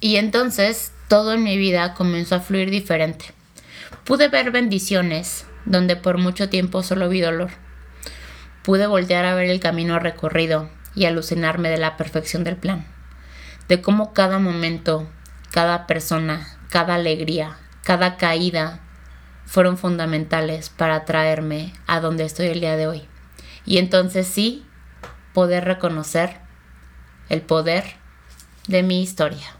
Y entonces todo en mi vida comenzó a fluir diferente. Pude ver bendiciones donde por mucho tiempo solo vi dolor. Pude voltear a ver el camino recorrido y alucinarme de la perfección del plan. De cómo cada momento, cada persona, cada alegría, cada caída fueron fundamentales para traerme a donde estoy el día de hoy. Y entonces sí, poder reconocer el poder de mi historia.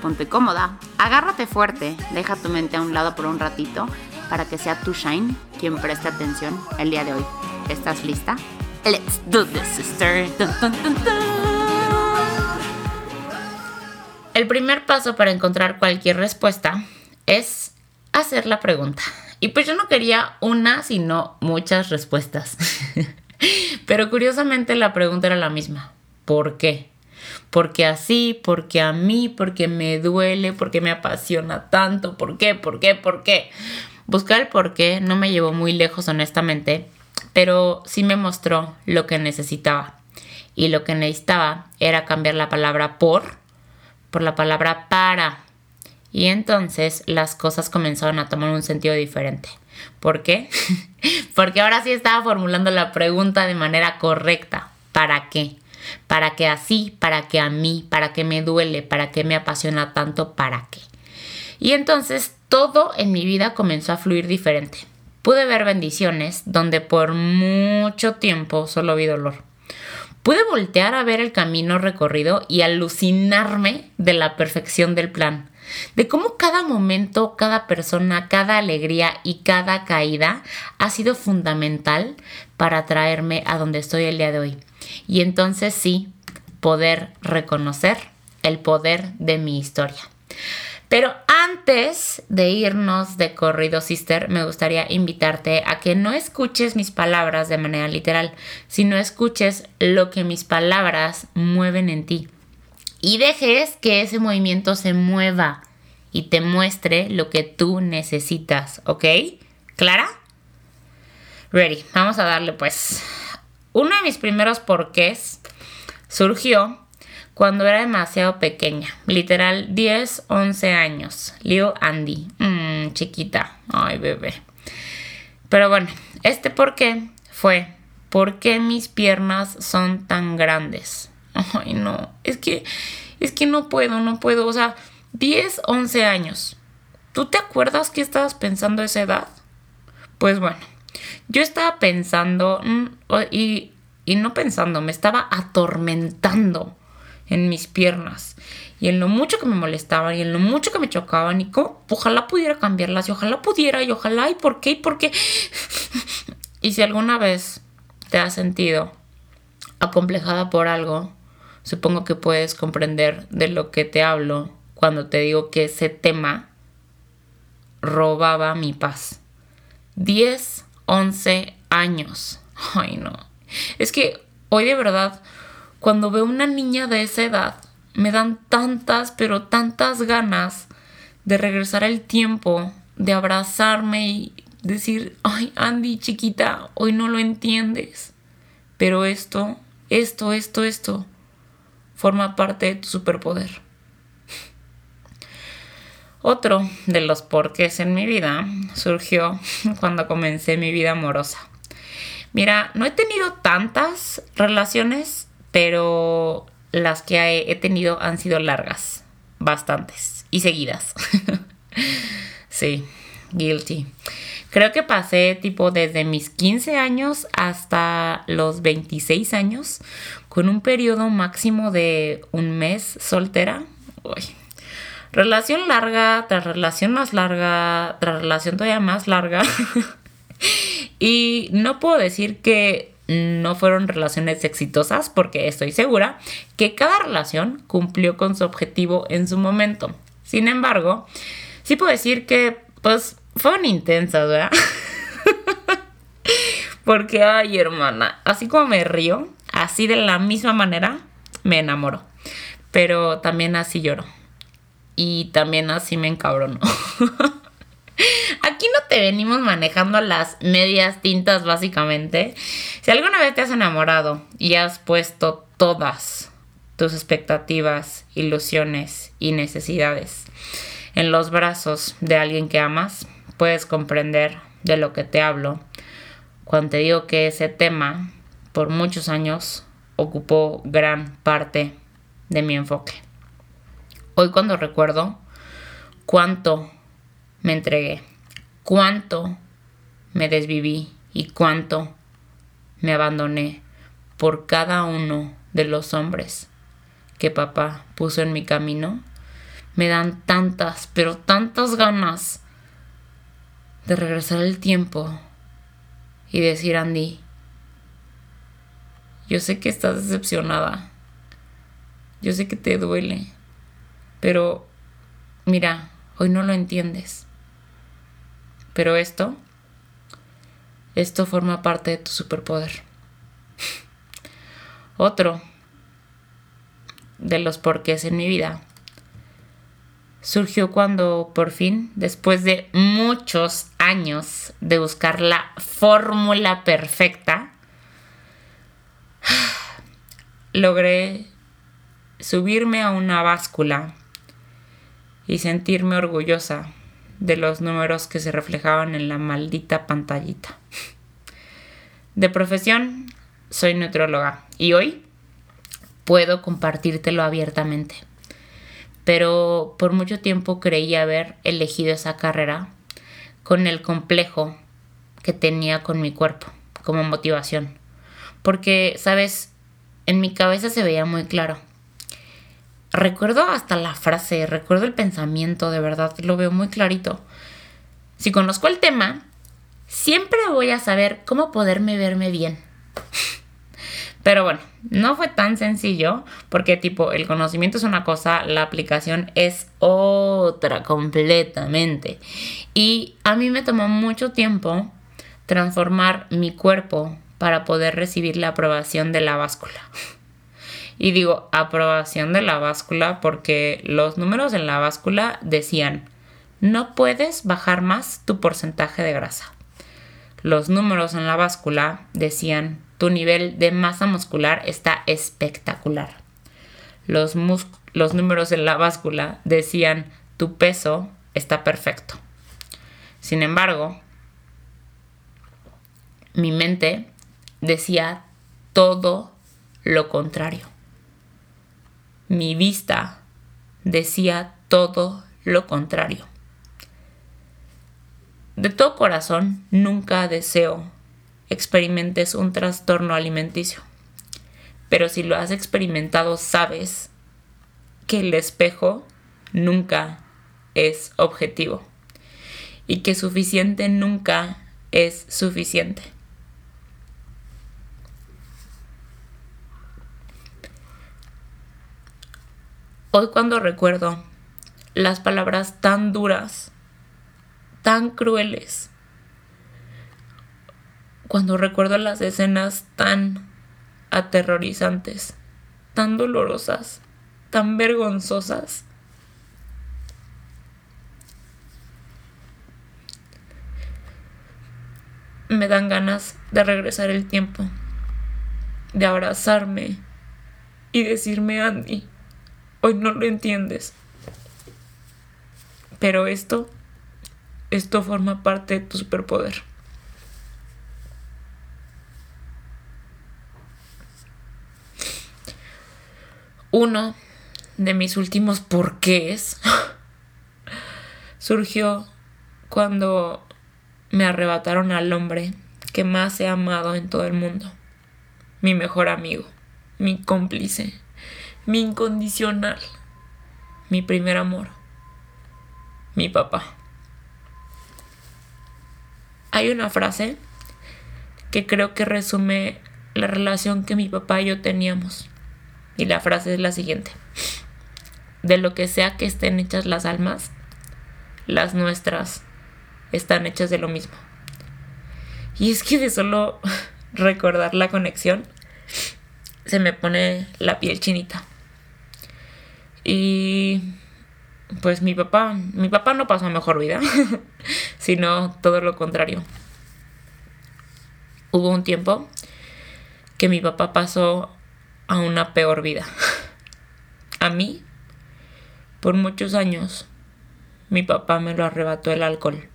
ponte cómoda, agárrate fuerte, deja tu mente a un lado por un ratito para que sea tu Shine quien preste atención el día de hoy. ¿Estás lista? Let's do this, sister. El primer paso para encontrar cualquier respuesta es hacer la pregunta. Y pues yo no quería una, sino muchas respuestas. Pero curiosamente la pregunta era la misma. ¿Por qué? Porque así, porque a mí, porque me duele, porque me apasiona tanto, ¿por qué? ¿Por qué? ¿Por qué? Buscar el por qué no me llevó muy lejos honestamente, pero sí me mostró lo que necesitaba. Y lo que necesitaba era cambiar la palabra por por la palabra para. Y entonces las cosas comenzaron a tomar un sentido diferente. ¿Por qué? Porque ahora sí estaba formulando la pregunta de manera correcta. ¿Para qué? Para que así, para que a mí, para que me duele, para que me apasiona tanto, para qué. Y entonces todo en mi vida comenzó a fluir diferente. Pude ver bendiciones donde por mucho tiempo solo vi dolor. Pude voltear a ver el camino recorrido y alucinarme de la perfección del plan, de cómo cada momento, cada persona, cada alegría y cada caída ha sido fundamental para traerme a donde estoy el día de hoy. Y entonces sí, poder reconocer el poder de mi historia. Pero antes de irnos de corrido, sister, me gustaría invitarte a que no escuches mis palabras de manera literal, sino escuches lo que mis palabras mueven en ti. Y dejes que ese movimiento se mueva y te muestre lo que tú necesitas, ¿ok? ¿Clara? Ready, vamos a darle pues. Uno de mis primeros porqués surgió cuando era demasiado pequeña, literal 10, 11 años. Leo Andy, mmm, chiquita, ay bebé. Pero bueno, este porqué fue, ¿por qué mis piernas son tan grandes? Ay no, es que, es que no puedo, no puedo, o sea, 10, 11 años. ¿Tú te acuerdas qué estabas pensando esa edad? Pues bueno, yo estaba pensando mm, y, y no pensando, me estaba atormentando en mis piernas y en lo mucho que me molestaban y en lo mucho que me chocaban y cómo ojalá pudiera cambiarlas y ojalá pudiera y ojalá y por qué y por qué. y si alguna vez te has sentido acomplejada por algo, supongo que puedes comprender de lo que te hablo cuando te digo que ese tema robaba mi paz. 10 11 años. Ay, no. Es que hoy de verdad, cuando veo una niña de esa edad, me dan tantas, pero tantas ganas de regresar al tiempo, de abrazarme y decir, ay, Andy, chiquita, hoy no lo entiendes. Pero esto, esto, esto, esto, forma parte de tu superpoder. Otro de los porqués en mi vida surgió cuando comencé mi vida amorosa. Mira, no he tenido tantas relaciones, pero las que he tenido han sido largas, bastantes y seguidas. sí, guilty. Creo que pasé tipo desde mis 15 años hasta los 26 años con un periodo máximo de un mes soltera. Uy, Relación larga, tras relación más larga, tras relación todavía más larga. y no puedo decir que no fueron relaciones exitosas porque estoy segura que cada relación cumplió con su objetivo en su momento. Sin embargo, sí puedo decir que pues fueron intensas, ¿verdad? porque, ay hermana, así como me río, así de la misma manera me enamoro. Pero también así lloro. Y también así me encabrono. Aquí no te venimos manejando las medias tintas básicamente. Si alguna vez te has enamorado y has puesto todas tus expectativas, ilusiones y necesidades en los brazos de alguien que amas, puedes comprender de lo que te hablo cuando te digo que ese tema por muchos años ocupó gran parte de mi enfoque. Hoy cuando recuerdo cuánto me entregué, cuánto me desviví y cuánto me abandoné por cada uno de los hombres que papá puso en mi camino, me dan tantas, pero tantas ganas de regresar el tiempo y decir, Andy, yo sé que estás decepcionada, yo sé que te duele, pero mira, hoy no lo entiendes. Pero esto, esto forma parte de tu superpoder. Otro de los porqués en mi vida surgió cuando por fin, después de muchos años de buscar la fórmula perfecta, logré subirme a una báscula y sentirme orgullosa de los números que se reflejaban en la maldita pantallita. De profesión, soy nutrióloga y hoy puedo compartírtelo abiertamente. Pero por mucho tiempo creí haber elegido esa carrera con el complejo que tenía con mi cuerpo como motivación. Porque, sabes, en mi cabeza se veía muy claro. Recuerdo hasta la frase, recuerdo el pensamiento, de verdad, lo veo muy clarito. Si conozco el tema, siempre voy a saber cómo poderme verme bien. Pero bueno, no fue tan sencillo porque tipo el conocimiento es una cosa, la aplicación es otra completamente. Y a mí me tomó mucho tiempo transformar mi cuerpo para poder recibir la aprobación de la báscula. Y digo aprobación de la báscula porque los números en la báscula decían, no puedes bajar más tu porcentaje de grasa. Los números en la báscula decían, tu nivel de masa muscular está espectacular. Los, números en la báscula decían, tu peso está perfecto. Sin embargo, mi mente decía todo lo contrario. Mi vista decía todo lo contrario. De todo corazón, nunca deseo experimentes un trastorno alimenticio. Pero si lo has experimentado, sabes que el espejo nunca es objetivo y que suficiente nunca es suficiente. Hoy cuando recuerdo las palabras tan duras, tan crueles, cuando recuerdo las escenas tan aterrorizantes, tan dolorosas, tan vergonzosas, me dan ganas de regresar el tiempo, de abrazarme y decirme, Andy, Hoy no lo entiendes. Pero esto, esto forma parte de tu superpoder. Uno de mis últimos porqués surgió cuando me arrebataron al hombre que más he amado en todo el mundo. Mi mejor amigo, mi cómplice, mi incondicional, mi primer amor, mi papá. Hay una frase que creo que resume la relación que mi papá y yo teníamos. Y la frase es la siguiente. De lo que sea que estén hechas las almas, las nuestras están hechas de lo mismo. Y es que de solo recordar la conexión, se me pone la piel chinita. Y pues mi papá, mi papá no pasó mejor vida, sino todo lo contrario. Hubo un tiempo que mi papá pasó a una peor vida. A mí, por muchos años, mi papá me lo arrebató el alcohol.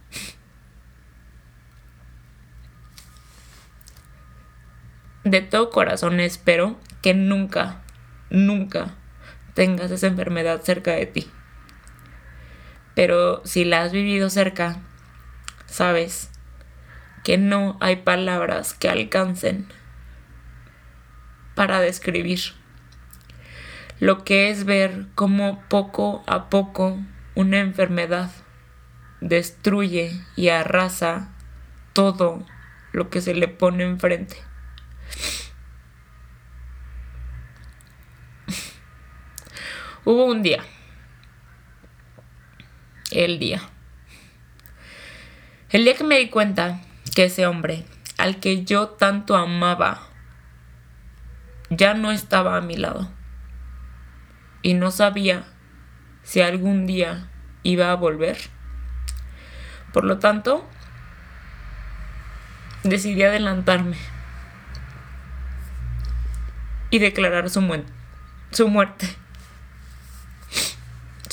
De todo corazón espero que nunca, nunca tengas esa enfermedad cerca de ti. Pero si la has vivido cerca, sabes que no hay palabras que alcancen para describir lo que es ver cómo poco a poco una enfermedad destruye y arrasa todo lo que se le pone enfrente. Hubo un día el día. El día que me di cuenta que ese hombre, al que yo tanto amaba, ya no estaba a mi lado. Y no sabía si algún día iba a volver. Por lo tanto, decidí adelantarme y declarar su, su muerte.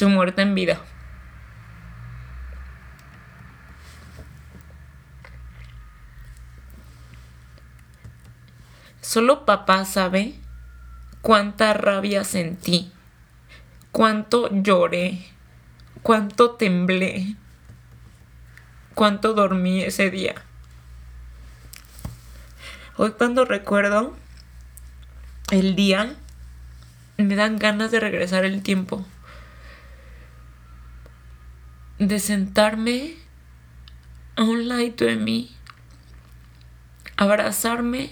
Su muerte en vida. Solo papá sabe cuánta rabia sentí, cuánto lloré, cuánto temblé, cuánto dormí ese día. Hoy cuando recuerdo el día, me dan ganas de regresar el tiempo. De sentarme a un lado de mí, abrazarme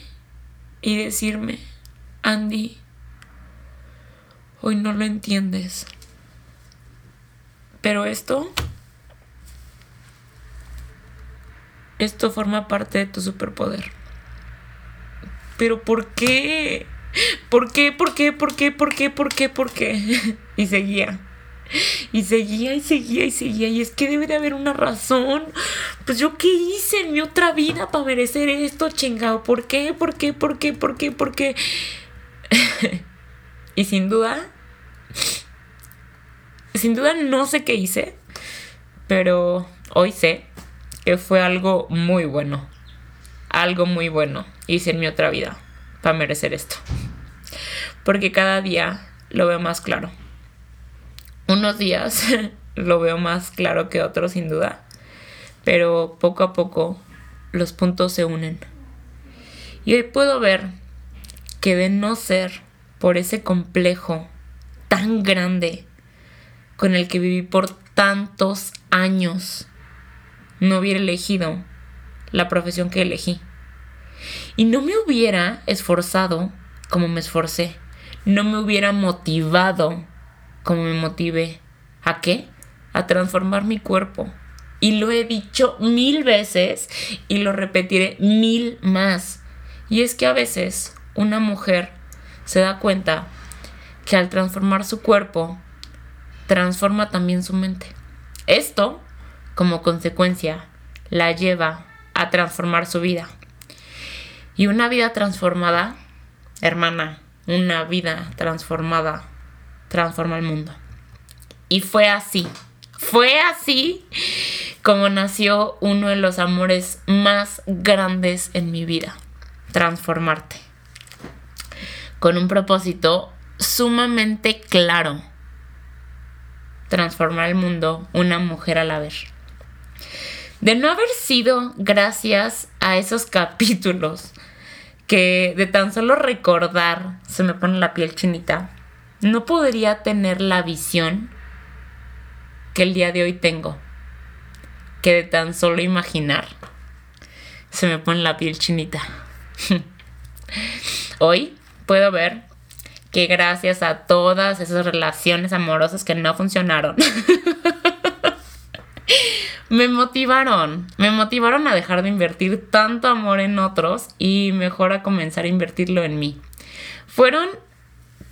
y decirme, Andy, hoy no lo entiendes. Pero esto, esto forma parte de tu superpoder. Pero ¿por qué? ¿Por qué? ¿Por qué? ¿Por qué? ¿Por qué? ¿Por qué? ¿Por qué? Y seguía. Y seguía y seguía y seguía. Y es que debe de haber una razón. Pues yo qué hice en mi otra vida para merecer esto, chingado. ¿Por qué? ¿Por qué? ¿Por qué? ¿Por qué? ¿Por qué? y sin duda, sin duda no sé qué hice. Pero hoy sé que fue algo muy bueno. Algo muy bueno hice en mi otra vida para merecer esto. Porque cada día lo veo más claro unos días lo veo más claro que otros sin duda, pero poco a poco los puntos se unen. Y hoy puedo ver que de no ser por ese complejo tan grande con el que viví por tantos años, no hubiera elegido la profesión que elegí. Y no me hubiera esforzado como me esforcé, no me hubiera motivado como me motive. ¿A qué? A transformar mi cuerpo. Y lo he dicho mil veces y lo repetiré mil más. Y es que a veces una mujer se da cuenta que al transformar su cuerpo, transforma también su mente. Esto, como consecuencia, la lleva a transformar su vida. Y una vida transformada, hermana, una vida transformada transforma el mundo. Y fue así, fue así como nació uno de los amores más grandes en mi vida, transformarte. Con un propósito sumamente claro, transformar el mundo una mujer a la vez. De no haber sido gracias a esos capítulos que de tan solo recordar se me pone la piel chinita, no podría tener la visión que el día de hoy tengo. Que de tan solo imaginar se me pone la piel chinita. Hoy puedo ver que gracias a todas esas relaciones amorosas que no funcionaron, me motivaron, me motivaron a dejar de invertir tanto amor en otros y mejor a comenzar a invertirlo en mí. Fueron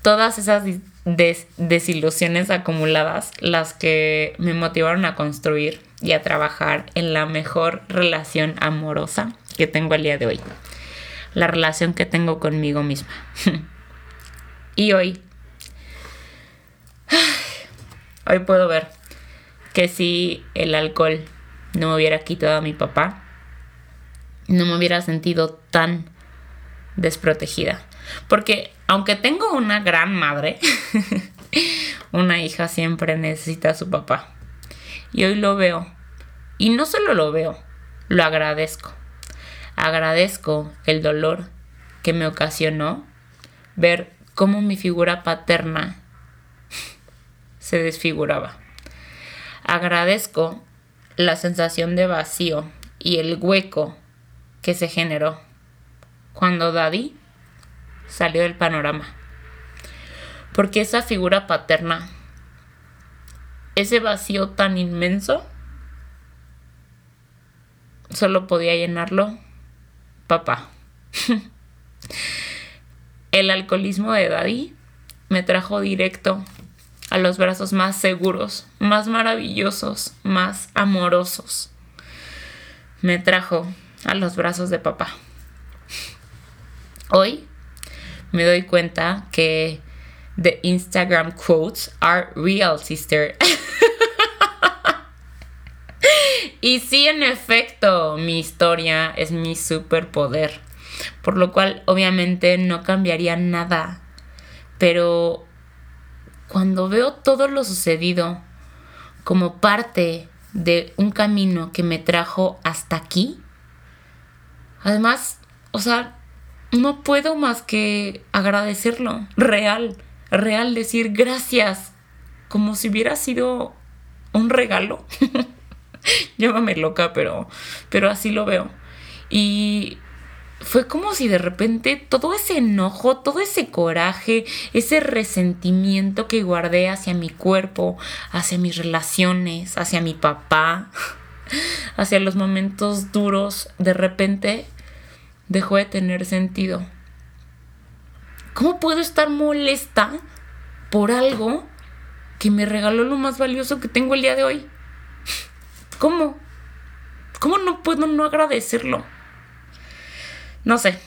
todas esas desilusiones acumuladas las que me motivaron a construir y a trabajar en la mejor relación amorosa que tengo el día de hoy. La relación que tengo conmigo misma. y hoy, hoy puedo ver que si el alcohol no me hubiera quitado a mi papá, no me hubiera sentido tan desprotegida. Porque aunque tengo una gran madre, una hija siempre necesita a su papá. Y hoy lo veo. Y no solo lo veo, lo agradezco. Agradezco el dolor que me ocasionó ver cómo mi figura paterna se desfiguraba. Agradezco la sensación de vacío y el hueco que se generó cuando Daddy salió del panorama. Porque esa figura paterna, ese vacío tan inmenso, solo podía llenarlo papá. El alcoholismo de Daddy me trajo directo a los brazos más seguros, más maravillosos, más amorosos. Me trajo a los brazos de papá. Hoy me doy cuenta que the Instagram quotes are real, sister. y sí, en efecto, mi historia es mi superpoder. Por lo cual, obviamente, no cambiaría nada. Pero cuando veo todo lo sucedido como parte de un camino que me trajo hasta aquí, además, o sea, no puedo más que agradecerlo, real, real, decir gracias, como si hubiera sido un regalo. Llámame loca, pero, pero así lo veo. Y fue como si de repente todo ese enojo, todo ese coraje, ese resentimiento que guardé hacia mi cuerpo, hacia mis relaciones, hacia mi papá, hacia los momentos duros, de repente dejó de tener sentido. ¿Cómo puedo estar molesta por algo que me regaló lo más valioso que tengo el día de hoy? ¿Cómo? ¿Cómo no puedo no agradecerlo? No sé,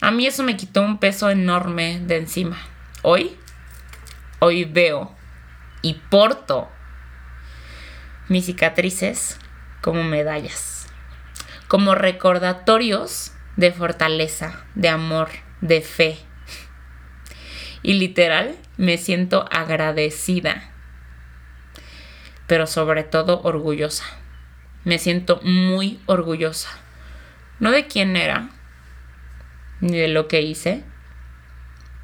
a mí eso me quitó un peso enorme de encima. Hoy, hoy veo y porto mis cicatrices como medallas, como recordatorios de fortaleza, de amor, de fe. Y literal, me siento agradecida, pero sobre todo orgullosa. Me siento muy orgullosa. No de quién era, ni de lo que hice,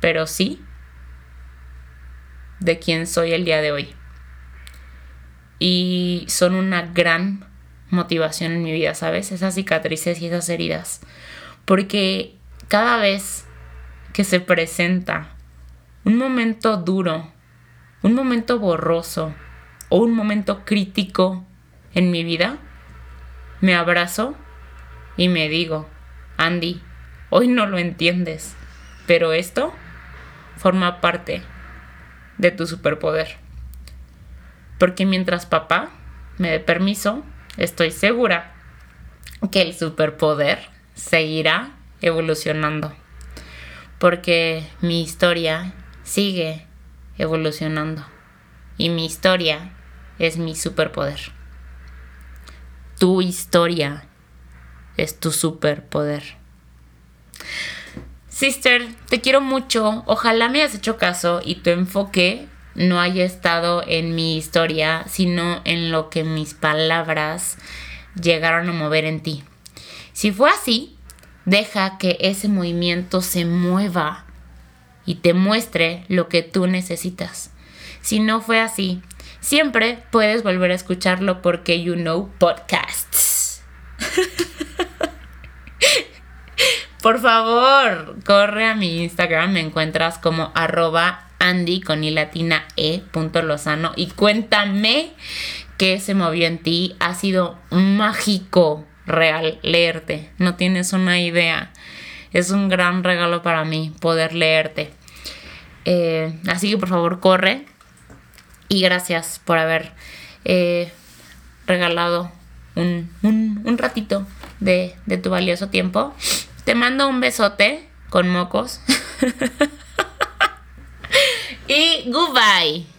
pero sí de quién soy el día de hoy. Y son una gran motivación en mi vida, ¿sabes? Esas cicatrices y esas heridas. Porque cada vez que se presenta un momento duro, un momento borroso o un momento crítico en mi vida, me abrazo y me digo, Andy, hoy no lo entiendes, pero esto forma parte de tu superpoder. Porque mientras papá me dé permiso, estoy segura que el superpoder seguirá evolucionando. Porque mi historia sigue evolucionando. Y mi historia es mi superpoder. Tu historia es tu superpoder. Sister, te quiero mucho. Ojalá me hayas hecho caso y tu enfoque no haya estado en mi historia, sino en lo que mis palabras llegaron a mover en ti. Si fue así, deja que ese movimiento se mueva y te muestre lo que tú necesitas. Si no fue así, siempre puedes volver a escucharlo porque you know podcasts. Por favor, corre a mi Instagram, me encuentras como arroba Andy con i latina e punto lozano y cuéntame qué se movió en ti. Ha sido mágico, real, leerte. No tienes una idea. Es un gran regalo para mí poder leerte. Eh, así que por favor corre y gracias por haber eh, regalado un, un, ratito de, de tu valioso tiempo. Te mando un besote con mocos. y goodbye.